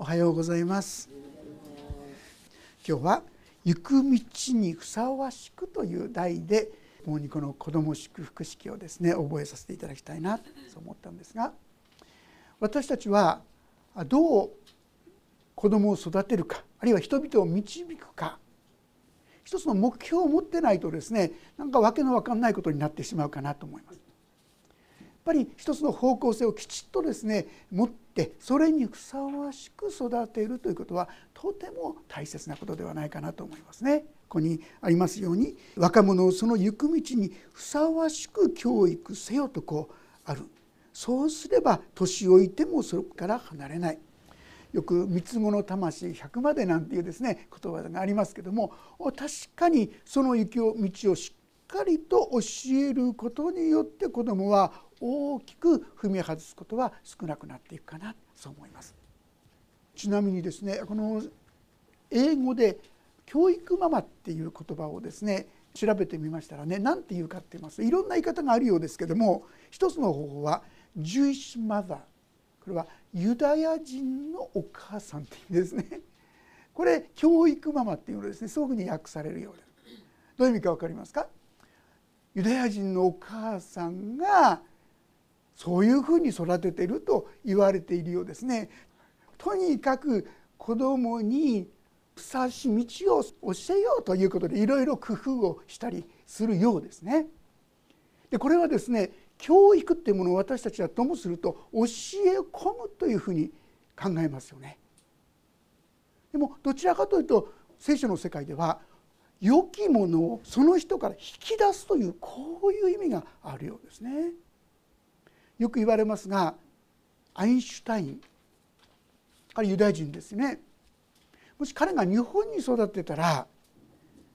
おはようございます今日は行く道にふさわしくという題でもにこの子ども祝福式をですね覚えさせていただきたいなと思ったんですが私たちはどう子どもを育てるかあるいは人々を導くか一つの目標を持ってないとですねなんか訳の分かんないことになってしまうかなと思います。やっぱり一つの方向性をきちっとですね持ってそれにふさわしく育てるということはとても大切なことではないかなと思いますね。ここにありますように若者をその行く道にふさわしく教育せよとこうあるそうすれば年老いてもそこから離れないよく「三つ子の魂100まで」なんていうですね言葉がありますけども確かにその行きを道をしっかりと教えることによって子どもは大きく踏み外すことは少なくなっていくかなそう思います。ちなみにですねこの英語で「教育ママ」っていう言葉をですね調べてみましたらね何て言うかって言いますいろんな言い方があるようですけども一つの方法は「Jewish Mother」これはユダヤ人のお母さんって意味ですね。これ教育ママっていうのですねそういうふうに訳されるようです。どういう意味か分かりますか？ユダヤ人のお母さんがそういうふうに育てていると言われているようですねとにかく子供にふさわしい道を教えようということでいろいろ工夫をしたりするようですね。でこれはですね教育っていうものを私たちはともすると教え込むというふうに考えますよね。でもどちらかというと聖書の世界では良きものをその人から引き出すというこういう意味があるようですね。よく言われますがアインシュタイン彼ユダヤ人ですねもし彼が日本に育ってたら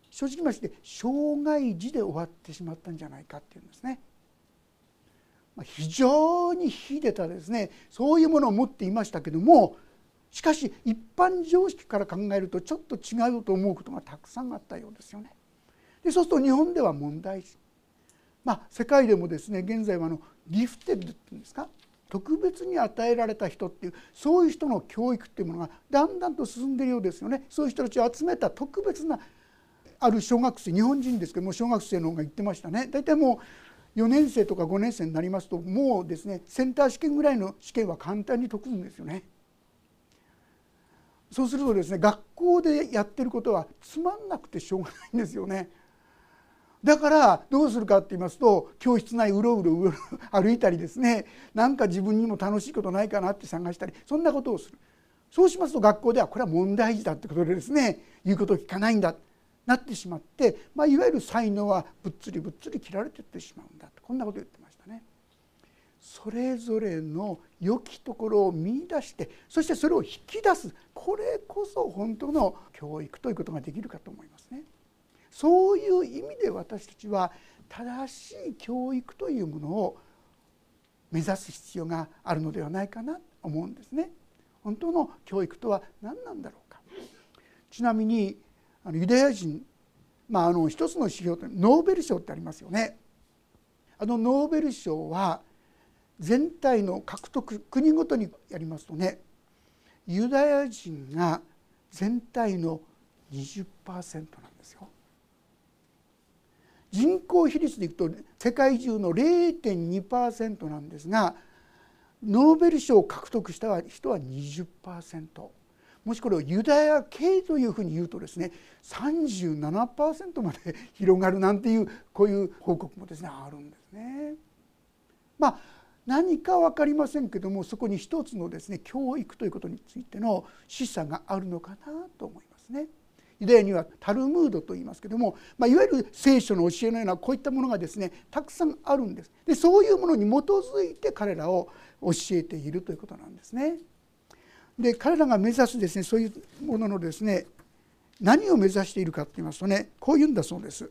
正直まして障害児で終わってしまったんじゃないかっていうんですね。非常に秀でたですねそういうものを持っていましたけどもしかし一般常識から考えるとちょっと違うと思うことがたくさんあったようですよね。でそうすると日本では問題児まあ世界でもですね現在はあのギフテッドっていうんですか？特別に与えられた人っていうそういう人の教育っていうものがだんだんと進んでいるようですよね。そういう人たちを集めた特別なある小学生日本人ですけども小学生の方が言ってましたね大体もう4年生とか5年生になりますともうですねセンター試験ぐらいの試験は簡単に解くんですよね。そうするとですね学校でやってることはつまんなくてしょうがないんですよね。だからどうするかって言いますと教室内うろうろうろ 歩いたりですねなんか自分にも楽しいことないかなって探したりそんなことをするそうしますと学校ではこれは問題児だってことでですね言うことを聞かないんだなってしまって、まあ、いわゆる才能はぶっつりぶっつり切られていってしまうんだとこんなこと言ってましたね。それぞれの良きところを見いだしてそしてそれを引き出すこれこそ本当の教育ということができるかと思いますね。そういう意味で私たちは正しい教育というものを目指す必要があるのではないかなと思うんですね。本当の教育とは何なんだろうか。ちなみにあのユダヤ人、まあ、あの一つの指標とノーベル賞ってありますよね。あのノーベル賞は全体の獲得国ごとにやりますとねユダヤ人が全体の20%なんですよ。人口比率でいくと世界中の0.2%なんですがノーベル賞を獲得した人は20%。もしこれをユダヤ系というふうに言うとですね37%まで広がるなんていうこういう報告もですねあるんですね。まあ何か分かりませんけどもそこに一つのですね教育ということについての示唆があるのかなと思いますね。ユダヤにはタルムードと言いますけども、まあ、いわゆる聖書の教えのようなこういったものがですねたくさんあるんです。でそういうものに基づいて彼らを教えているということなんですね。で彼らが目指すですねそういうもののですね何を目指しているかと言いますとねこう言うんだそうです。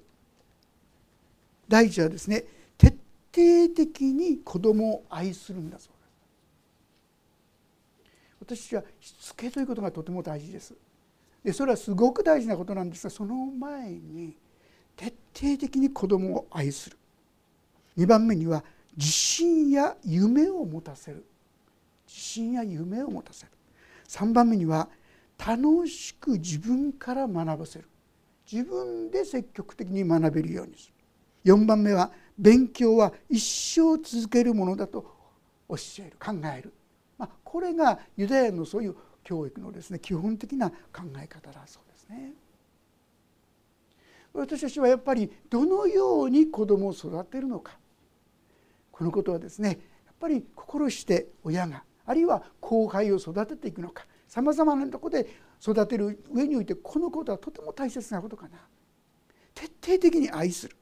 第一はですね徹底的に子供を愛するんだそうです。私はしつけということがとても大事です。でそれはすごく大事なことなんですがその前に徹底的に子供を愛する。2番目には自信や夢を持たせる。自信や夢を持たせる。3番目には楽しく自分から学ばせる。自分で積極的に学べるようにする。4番目は勉強は一生続けるものだと教える。考える、まあ、これがユダヤのそういう教育のですね基本的な考え方だそうですね。私たちはやっぱりどのように子供を育てるのか。このことはですねやっぱり心して親があるいは後輩を育てていくのか。さまざまなとこで育てる上においてこのことはとても大切なことかな。徹底的に愛する。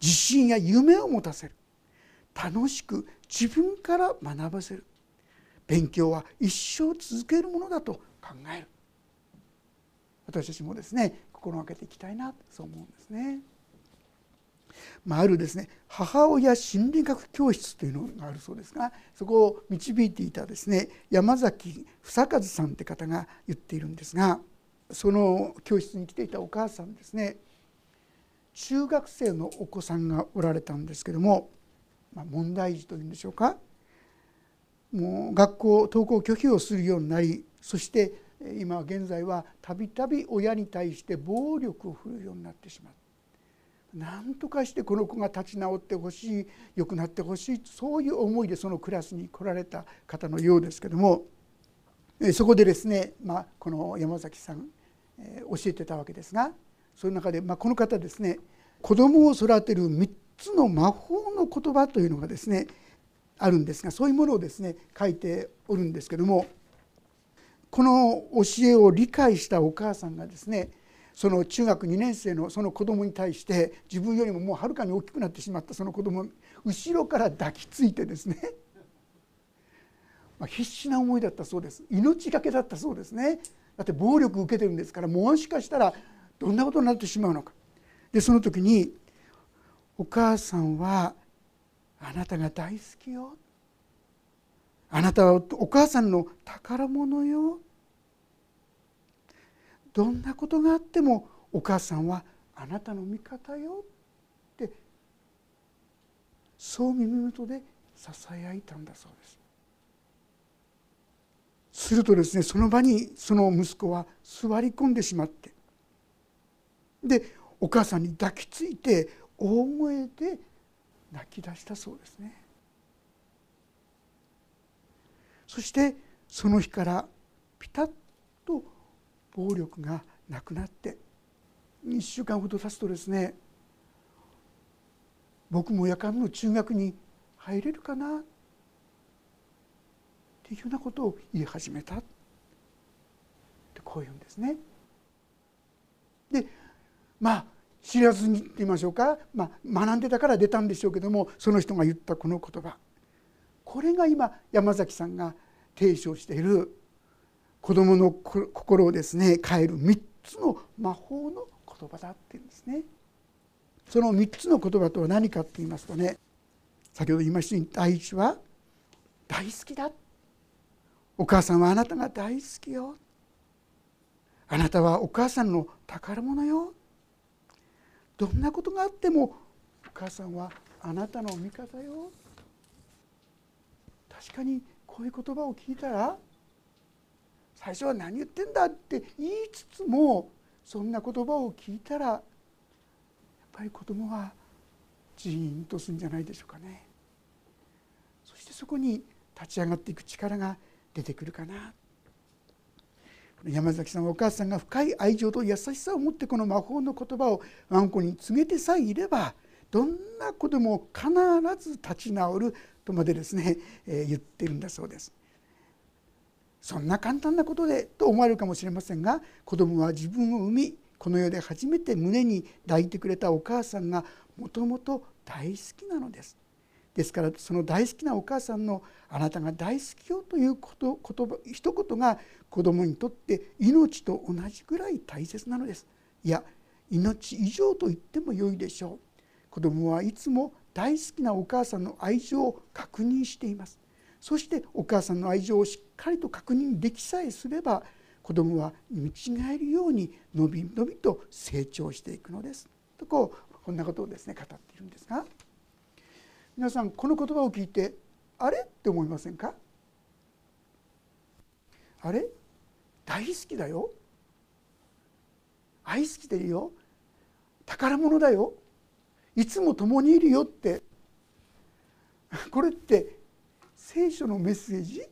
自信や夢を持たせる。楽しく自分から学ばせる。勉強は一生続けるものだと考える私たちもですね心がけていきたいなそう思うんですね。まあ、あるですね母親心理学教室というのがあるそうですがそこを導いていたですね山崎房和さんって方が言っているんですがその教室に来ていたお母さんですね中学生のお子さんがおられたんですけども、まあ、問題児というんでしょうかもう学校登校拒否をするようになりそして今現在はたびたび親に対して暴力を振るうようになってしまった。何とかしてこの子が立ち直ってほしい良くなってほしいそういう思いでそのクラスに来られた方のようですけどもそこでですね、まあ、この山崎さん、教えてたわけですがその中で、まあ、この方ですね子供を育てる3つの魔法の言葉というのがですねあるんですがそういうものをですね書いておるんですけどもこの教えを理解したお母さんがですねその中学2年生のその子供に対して自分よりももうはるかに大きくなってしまったその子供後ろから抱きついてですね ま必死な思いだったそうです。命がけだったそうですね。だって暴力受けてるんですからもしかしたらどんなことになってしまうのか。でその時に「お母さんはあなたが大好きよ」「あなたはお母さんの宝物よ」どんなことがあってもお母さんはあなたの味方よ。ってそう耳元でささやいたんだそうです。するとですねその場にその息子は座り込んでしまって。でお母さんに抱きついて大声で泣き出したそうですね。そしてその日からピタッと暴力がなくなって1週間ほど経つとですね僕も夜間の中学に入れるかなっていうようなことを言い始めたってこう言うんですね。でまあ知らずにって言いましょうか、まあ、学んでたから出たんでしょうけどもその人が言ったこの言葉。これが今山崎さんが提唱している子どもの心をですね変える3つの魔法の言葉だっていうんですね。その3つの言葉とは何かって言いますとね先ほど言いましたように第一は大好きだ。お母さんはあなたが大好きよ。あなたはお母さんの宝物よ。どんなことがあってもお母さんはあなたの味方よ。確かにこういう言葉を聞いたら最初は何言ってんだって言いつつもそんな言葉を聞いたらやっぱり子供はジーンとするんじゃないでしょうかね。そしてそこに立ち上がっていく力が出てくるかな。山崎さんはお母さんが深い愛情と優しさを持ってこの魔法の言葉をワンコに告げてさえいればどんな子でも必ず立ち直るとまでですね、えー、言ってるんだそうです。そんな簡単なことでと思われるかもしれませんが子供は自分を産みこの世で初めて胸に抱いてくれたお母さんがもともと大好きなのです。ですからその大好きなお母さんの「あなたが大好きよ」ということ言葉一言が子供にとって命と同じぐらい大切なのです。いや命以上と言ってもよいでしょう。子供はいつも大好きなお母さんの愛情を確認しています。そしてお母さんの愛情をしっかりと確認できさえすれば子供は見違えるようにのびのびと成長していくのですとこうこんなことをですね語っているんですが皆さんこの言葉を聞いてあれ？って思いませんか？あれ？大好きだよ。愛好きでいるよ。宝物だよ。いつも共にいるよって。これって聖書のメッセージ？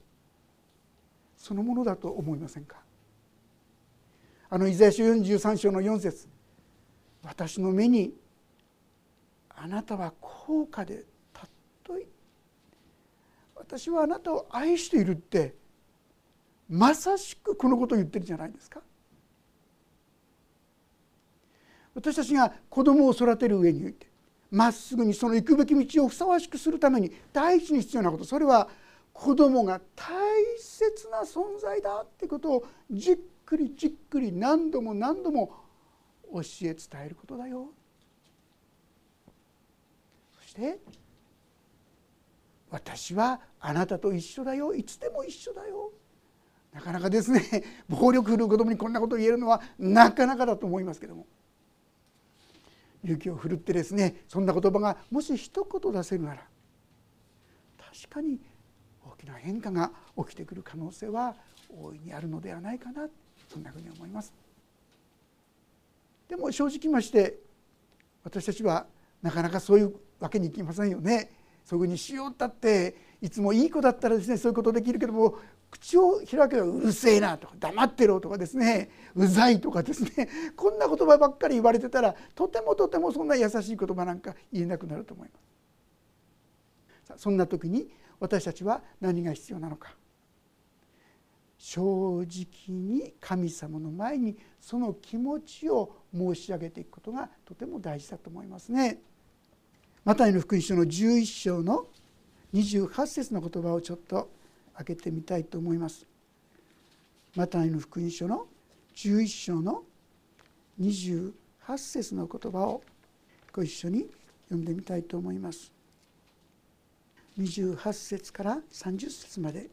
そのものだと思いませんか？あのイザヤ書43章の4節。私の目にあなたは高価で私はあなたを愛しているってまさしくこのことを言ってるじゃないですか。私たちが子供を育てる上においてまっすぐにその行くべき道をふさわしくするために第一に必要なことそれは子供が大切な存在だってことをじっくりじっくり何度も何度も教え伝えることだよ。そして私はあなたと一緒だよ。いつでも一緒だよ。なかなかですね。暴力振るう子供にこんなことを言えるのはなかなかだと思いますけども。勇気を振るってですねそんな言葉がもし一言出せるなら確かに大きな変化が起きてくる可能性は大いにあるのではないかな。そんなふうに思います。でも正直まして私たちはなかなかそういうわけにいきませんよね。そういうふうにしようったっていつもいい子だったらですねそういうことできるけども口を開けばうるせえなとか黙ってろとかですねうざいとかですねこんな言葉ばっかり言われてたらとてもとてもそんな優しい言葉なんか言えなくなると思います。そんな時に私たちは何が必要なのか正直に神様の前にその気持ちを申し上げていくことがとても大事だと思いますね。マタイの福音書の11章の28節の言葉をちょっと開けてみたいと思います。マタイの福音書の11章の28節の言葉をご一緒に読んでみたいと思います。28節から30節まで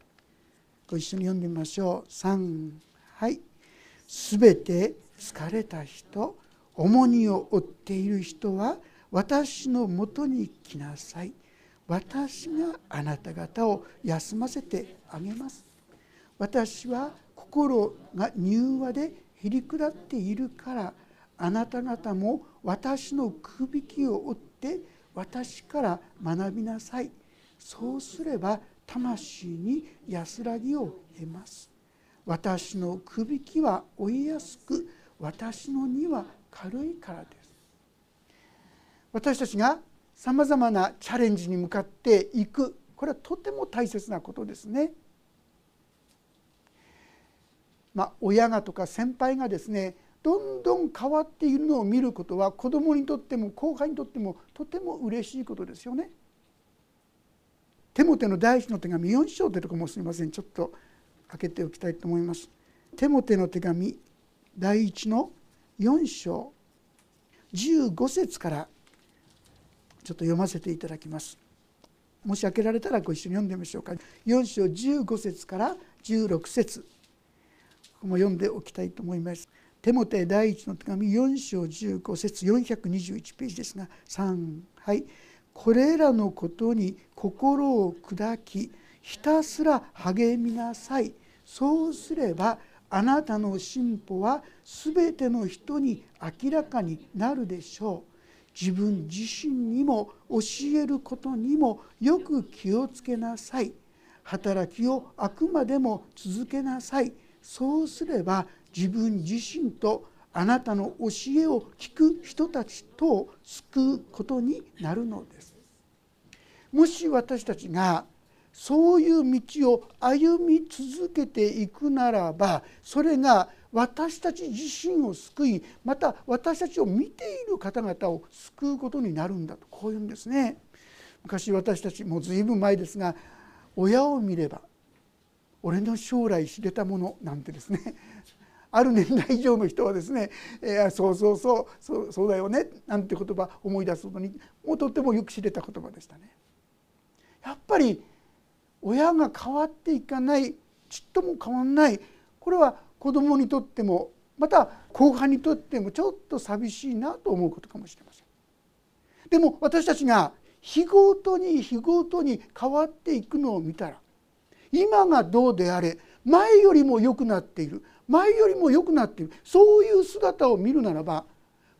ご一緒に読んでみましょう3はい「すべて疲れた人重荷を負っている人は私のもとに来なさい。私があなた方を休ませてあげます。私は心が柔和でへり下っているから。あなた方も私のくびきを追って。私から学びなさい。そうすれば魂に安らぎを得ます。私のくびきは追いやすく。私の荷は軽いからです。私たちがさまざまなチャレンジに向かっていくこれはとても大切なことですね。まあ、親がとか先輩がですねどんどん変わっているのを見ることは子どもにとっても後輩にとってもとても嬉しいことですよね。テモテの第一の手紙4章というとこもすみませんちょっと開けておきたいと思います。テモテの手紙第一の4章15節からちょっと読ませていただきます。もし開けられたらご一緒に読んでみましょうか。4章15節から16節ここも読んでおきたいと思います。テモテ第一の手紙4章15節421ページですが3はいこれらのことに心を砕きひたすら励みなさいそうすればあなたの進歩は全ての人に明らかになるでしょう自分自身にも教えることにもよく気をつけなさい。働きをあくまでも続けなさい。そうすれば自分自身とあなたの教えを聞く人たちとを救うことになるのです。もし私たちがそういう道を歩み続けていくならばそれが私たち自身を救いまた私たちを見ている方々を救うことになるんだとこういうんですね。昔私たちもう随分前ですが親を見れば俺の将来知れたものなんてですねある年代以上の人はですね「えー、そうそうそうそうそうだよね」なんて言葉思い出すことにもうとってもよく知れた言葉でしたね。やっぱり親が変わっていかないちっとも変わんないこれは子供にとってもまた後輩にとってもちょっと寂しいなと思うことかもしれません。でも私たちが日ごとに日ごとに変わっていくのを見たら今がどうであれ前よりも良くなっている前よりも良くなっているそういう姿を見るならば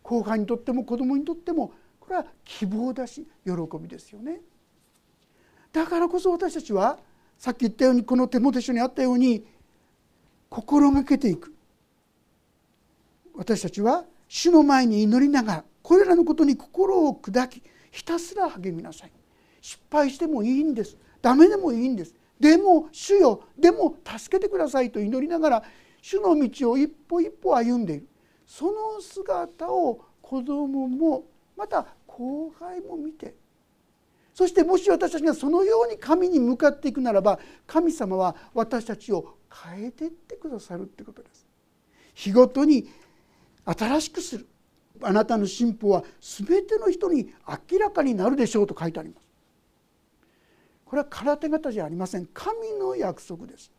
後輩にとっても子供にとってもこれは希望だし喜びですよね。だからこそ私たちはさっき言ったようにこの手元書にあったように心がけていく。私たちは主の前に祈りながらこれらのことに心を砕きひたすら励みなさい。失敗してもいいんです。ダメでもいいんです。でも主よでも助けてくださいと祈りながら主の道を一歩一歩歩んでいる。その姿を子供もまた後輩も見て。そしてもし私たちがそのように神に向かっていくならば神様は私たちを変えていってくださるってことです。日ごとに新しくするあなたの進歩は全ての人に明らかになるでしょうと書いてあります。これは空手方じゃありません神の約束です。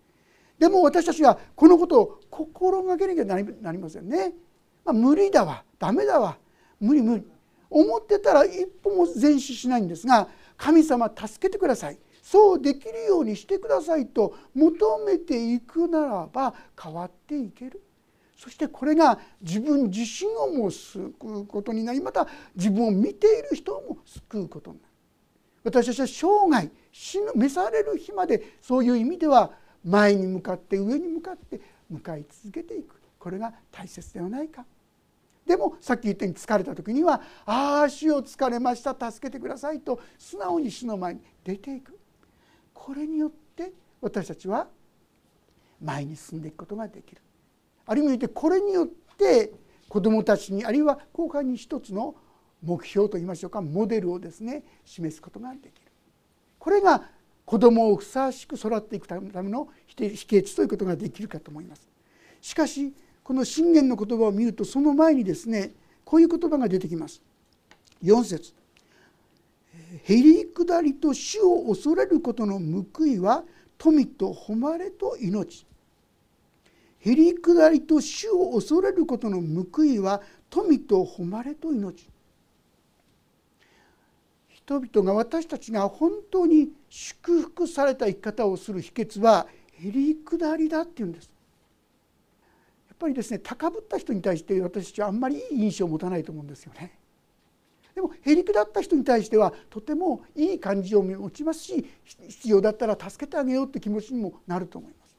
でも私たちはこのことを心がけなきゃなりませんね。まあ、無理だわダメだわ無理無理思ってたら一歩も前進しないんですが神様助けてくださいそうできるようにしてくださいと求めていくならば変わっていける。そしてこれが自分自身をも救うことになりまた自分を見ている人も救うことになる。私たちは生涯死ぬ召される日までそういう意味では前に向かって上に向かって向かい続けていく。これが大切ではないか。でもさっき言ったように疲れた時には「ああ主を疲れました助けてください」と素直に主の前に出ていく。これによって私たちは前に進んでいくことができるある意味でこれによって子どもたちにあるいは後輩に一つの目標といいましょうかモデルをですね示すことができるこれが子どもをふさわしく育っていくための秘訣ということができるかと思います。しかしこの信玄の言葉を見るとその前にですねこういう言葉が出てきます。4節へりくだりと死を恐れることの報いは富と誉れと命。へりくだりと死を恐れることの報いは富と誉れと命。人々が私たちが本当に祝福された生き方をする秘訣はへりくだりだっていうんです。やっぱりですね高ぶった人に対して私たちはあんまりいい印象を持たないと思うんですよね。でもへりくだった人に対してはとてもいい感じを持ちますし必要だったら助けてあげようって気持ちにもなると思います。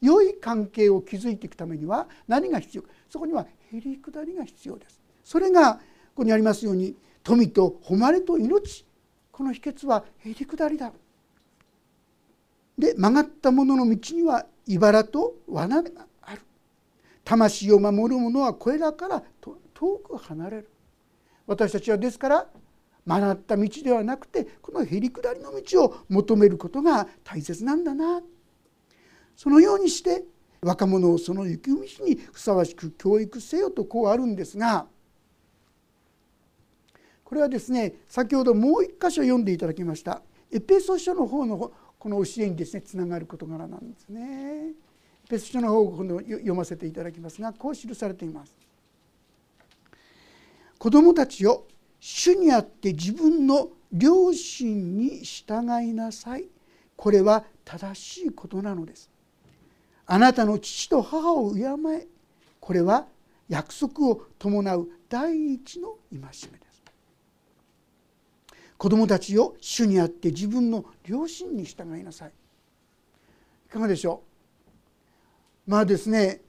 良い関係を築いていくためには何が必要そこにはへりくだりが必要です。それがここにありますように富と誉れと命この秘訣はへりくだりだ。で曲がった者の道には茨と罠がある魂を守る者はこれらから遠く離れる私たちはですから曲がった道ではなくてこのへりくだりの道を求めることが大切なんだなそのようにして若者をその行く道にふさわしく教育せよとこうあるんですがこれはですね先ほどもう一箇所読んでいただきましたエペソ書の方のこの教えにですねつながる事柄なんですね。別書の方を今度読ませていただきますがこう記されています。子供たちを主にあって自分の両親に従いなさい。これは正しいことなのです。あなたの父と母を敬え。これは約束を伴う第一の戒めです。子供たちを主にあって自分の両親に従いなさい。いかがでしょう？まあですね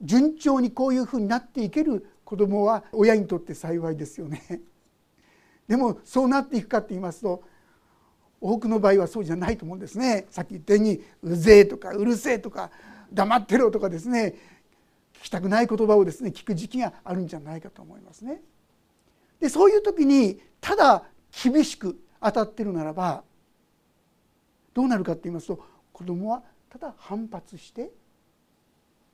順調にこういうふうになっていける子どもは親にとって幸いですよね。でもそうなっていくかって言いますと多くの場合はそうじゃないと思うんですね。さっき言ったように「うぜえ」とか「うるせえ」とか「黙ってろ」とかですね聞きたくない言葉をですね聞く時期があるんじゃないかと思いますね。でそういう時にただ厳しく当たってるならばどうなるかって言いますと子供はただ反発して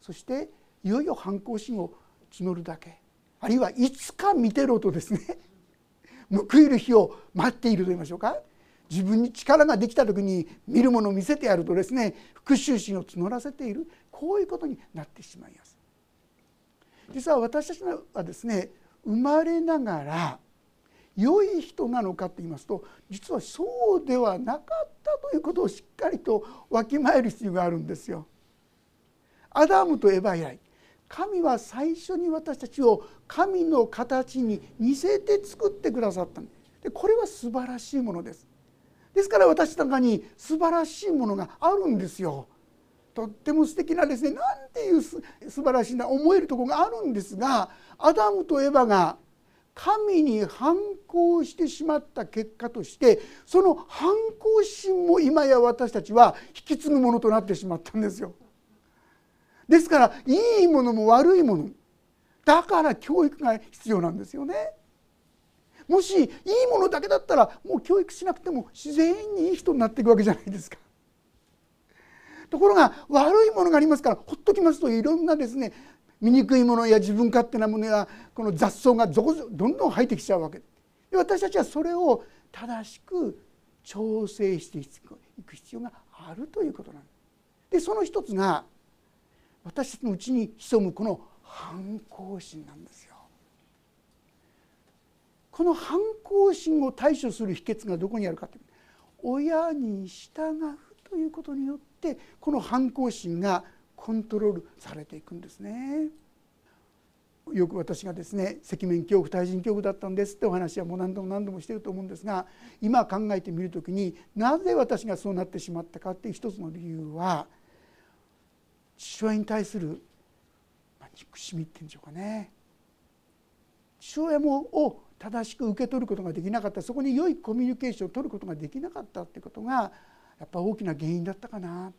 そしていよいよ反抗心を募るだけあるいはいつか見てろとですね 報いる日を待っていると言いましょうか自分に力ができた時に見るものを見せてやるとですね復讐心を募らせているこういうことになってしまいます。実は私たちはですね生まれながら良い人なのかと言いますと実はそうではなかったということをしっかりとわきまえる必要があるんですよ。アダムとエバ以来神は最初に私たちを神の形に似せて作ってくださったでこれは素晴らしいものです。ですから私の中に素晴らしいものがあるんですよ。とっても素敵なですねなんていう素晴らしいな思えるところがあるんですがアダムとエバが神に反抗してしまった結果としてその反抗心も今や私たちは引き継ぐものとなってしまったんですよ。ですからいいものも悪いものだから教育が必要なんですよね。もしいいものだけだったらもう教育しなくても自然にいい人になっていくわけじゃないですか。ところが悪いものがありますからほっときますといろんなですね醜いものや自分勝手なものやこの雑草がどんどん生えてきちゃうわけで私たちはそれを正しく調整していく必要があるということなんです。でその一つが私たちのうちに潜むこの反抗心なんですよ。この反抗心を対処する秘訣がどこにあるかという親に従うということによってこの反抗心がコントロールされていくんですね。よく私がですね赤面恐怖対人恐怖だったんですってお話はもう何度も何度もしてると思うんですが今考えてみる時になぜ私がそうなってしまったかっていう一つの理由は父親に対する憎しみっていうんでしょうかね。父親もを正しく受け取ることができなかった。そこに良いコミュニケーションを取ることができなかったってことがやっぱ大きな原因だったかな。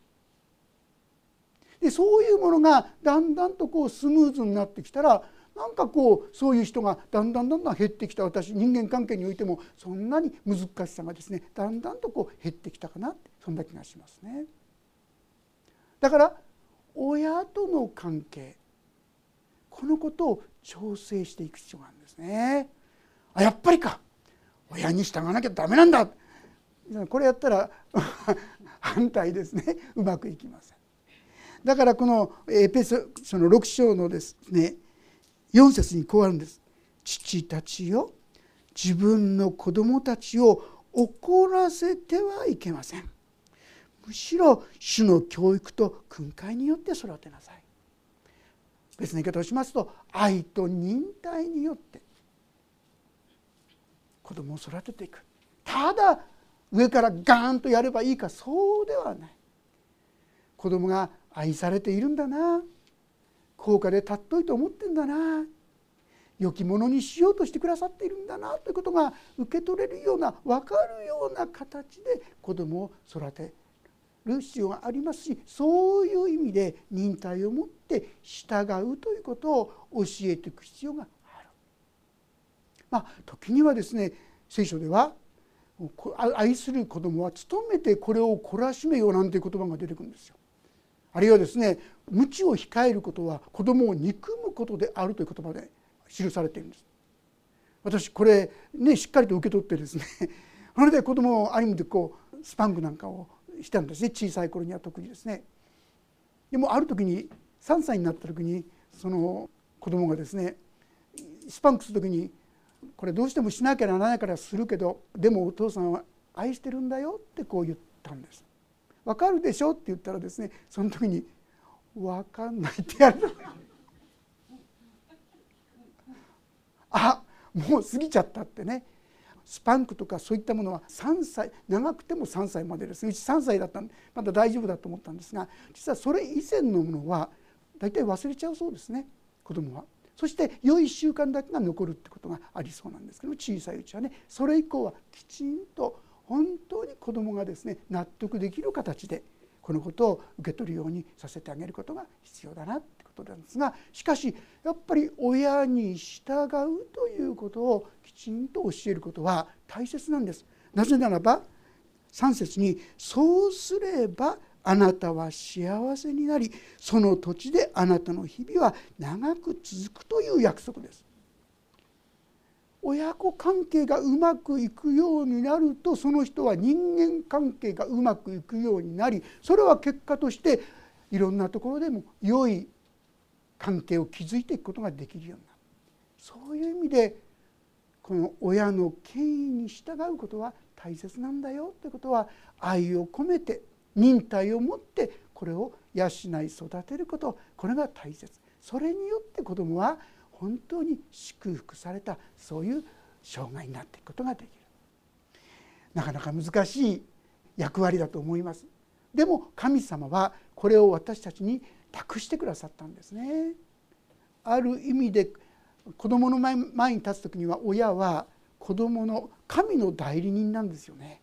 でそういうものがだんだんとこうスムーズになってきたらなんかこうそういう人がだんだんだんだん減ってきた。私人間関係においてもそんなに難しさがですねだんだんとこう減ってきたかなってそんな気がしますね。だから親との関係このことを調整していく必要があるんですね。あやっぱりか親に従わなきゃダメなんだこれやったら 反対ですねうまくいきません。だからこのエペソその6章のですね4節にこうあるんです。父たちよ自分の子供たちを怒らせてはいけません。むしろ主の教育と訓戒によって育てなさい。別の言い方をしますと愛と忍耐によって子供を育てていく。ただ上からガーンとやればいいかそうではない。子供が愛されているんだな。高価で尊いと思ってんだな。良きものにしようとしてくださっているんだなということが受け取れるような分かるような形で子供を育てる必要がありますしそういう意味で忍耐を持って従うということを教えていく必要がある。まあ、時にはですね聖書では愛する子供は努めてこれを懲らしめよなんていう言葉が出てくるんですよ。あるいはですね無知を控えることは子供を憎むことであるという言葉で記されているんです。私これねしっかりと受け取ってですね それで子供をある意味でこうスパンクなんかをしたんですね小さい頃には特にですね。でもある時に3歳になった時にその子供がですねスパンクする時にこれどうしてもしなきゃならないからするけどでもお父さんは愛してるんだよってこう言ったんです。わかるでしょって言ったらですねその時に「分かんない」ってやる あもう過ぎちゃったってねスパンクとかそういったものは3歳長くても3歳までですうち3歳だったんでまだ大丈夫だと思ったんですが実はそれ以前のものは大体忘れちゃうそうですね子供は。そして良い習慣だけが残るってことがありそうなんですけど小さいうちはねそれ以降はきちんと本当に子どもがですね納得できる形でこのことを受け取るようにさせてあげることが必要だなってことなんですがしかしやっぱり親に従うということをきちんと教えることは大切なんです。なぜならば3節に「そうすればあなたは幸せになりその土地であなたの日々は長く続くという約束です親子関係がうまくいくようになるとその人は人間関係がうまくいくようになりそれは結果としていろんなところでも良い関係を築いていくことができるようになる。そういう意味でこの親の権威に従うことは大切なんだよということは愛を込めて忍耐を持ってこれを養い育てること。これが大切。それによって子どもは本当に祝福されたそういう生涯になっていくことができる。なかなか難しい役割だと思います。でも神様はこれを私たちに託してくださったんですね。ある意味で子供の前に立つ時には親は子供の神の代理人なんですよね。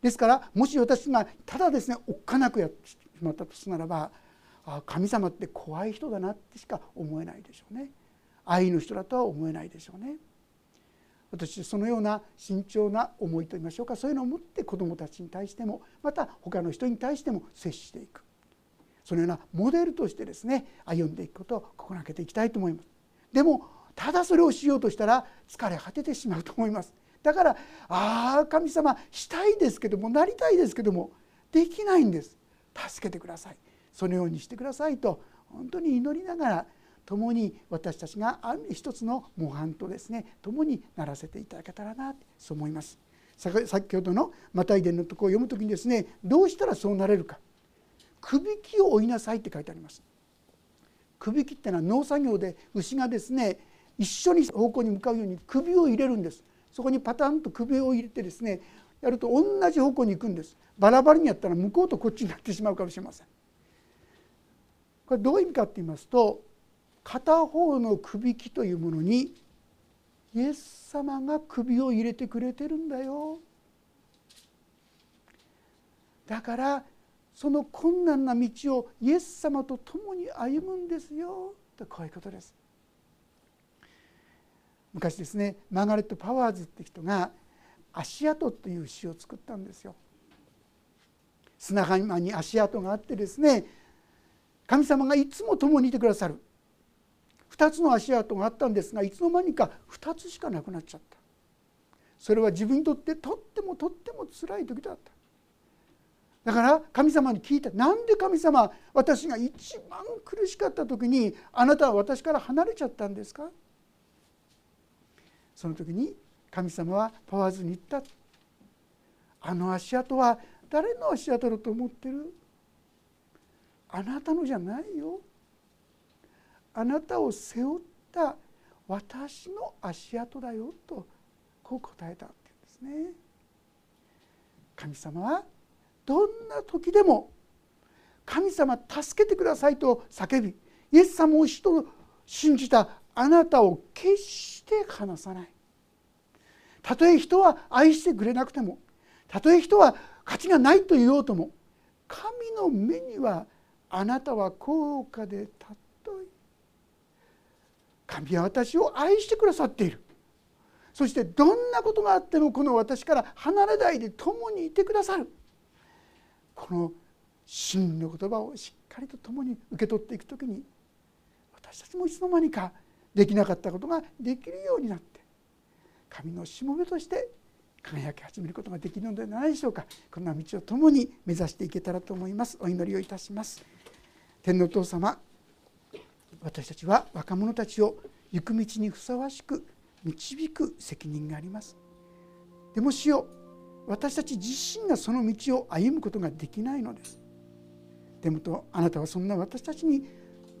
ですからもし私がただですねおっかなくやってしまったとすならばあ神様って怖い人だなってしか思えないでしょうね。愛の人だとは思えないでしょうね。私そのような慎重な思いといいましょうか。そういうのを持って子どもたちに対してもまた他の人に対しても接していく。そのようなモデルとしてですね歩んでいくことを心がけていきたいと思います。でもただそれをしようとしたら疲れ果ててしまうと思います。だからああ神様したいですけどもなりたいですけどもできないんです。助けてください。そのようにしてくださいと本当に祈りながら共に私たちがある一つの模範とですね共にならせていただけたらなそう思います。先ほどのマタイ伝のところを読む時にですねどうしたらそうなれるか。くびきを追いなさいって書いてあります。くびきってのは農作業で牛がですね一緒に方向に向かうように首を入れるんです。そこにパタンと首を入れてですねやると同じ方向に行くんです。バラバラにやったら向こうとこっちになってしまうかもしれません。これどういう意味かって言いますと片方のくびきというものにイエス様が首を入れてくれてるんだよ。だからその困難な道をイエス様と共に歩むんですよ。とこういうことです。昔ですねマーガレット・パワーズって人が「足跡」という詩を作ったんですよ。砂浜に足跡があってですね神様がいつも共にいてくださる。2つの足跡があったんですがいつの間にか2つしかなくなっちゃった。それは自分にとってとってもとっても辛い時だった。だから神様に聞いた「なんで神様私が一番苦しかった時にあなたは私から離れちゃったんですか?」その時に神様はパワーズに言った。あの足跡は誰の足跡だと思ってる？あなたのじゃないよ。あなたを背負った私の足跡だよとこう答えたんですね。神様はどんな時でも神様助けてくださいと叫びイエス様を死と信じたあなたを決して離さない。たとえ人は愛してくれなくてもたとえ人は価値がないと言おうとも神の目にはあなたは高価で尊い。神は私を愛してくださっている。そしてどんなことがあってもこの私から離れないで共にいてくださる。この真の言葉をしっかりと共に受け取っていく時に私たちもいつの間にかできなかったことができるようになって神のしもべとして輝き始めることができるのではないでしょうか。こんな道を共に目指していけたらと思います。お祈りをいたします。天皇父様私たちは若者たちを行く道にふさわしく導く責任があります。でもしよ私たち自身がその道を歩むことができないのです。でもとあなたはそんな私たちに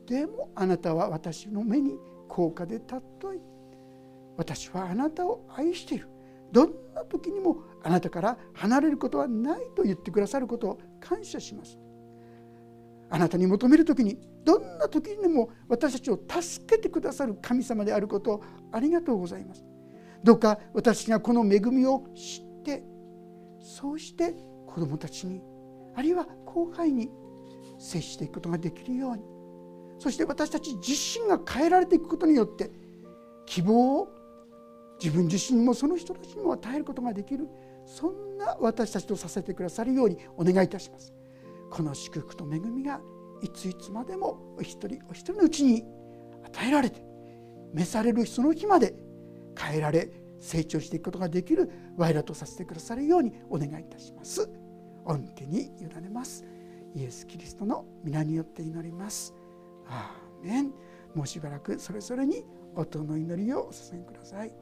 でもあなたは私の目に高価で尊い私はあなたを愛している。どんな時にもあなたから離れることはないと言ってくださることを感謝します。あなたに求める時にどんな時にも私たちを助けてくださる神様であることをありがとうございます。どうか私がこの恵みを知ってそうして子どもたちにあるいは後輩に接していくことができるようにそして私たち自身が変えられていくことによって希望を自分自身にもその人たちにも与えることができるそんな私たちとさせてくださるようにお願いいたします。この祝福と恵みがいついつまでもお一人お一人のうちに与えられて召されるその日まで変えられ成長していくことができるワイラとさせてくださるようにお願いいたします。御手に委ねます。イエス・キリストの皆によって祈ります。アーメンもうしばらくそれぞれに音の祈りをお捧げください。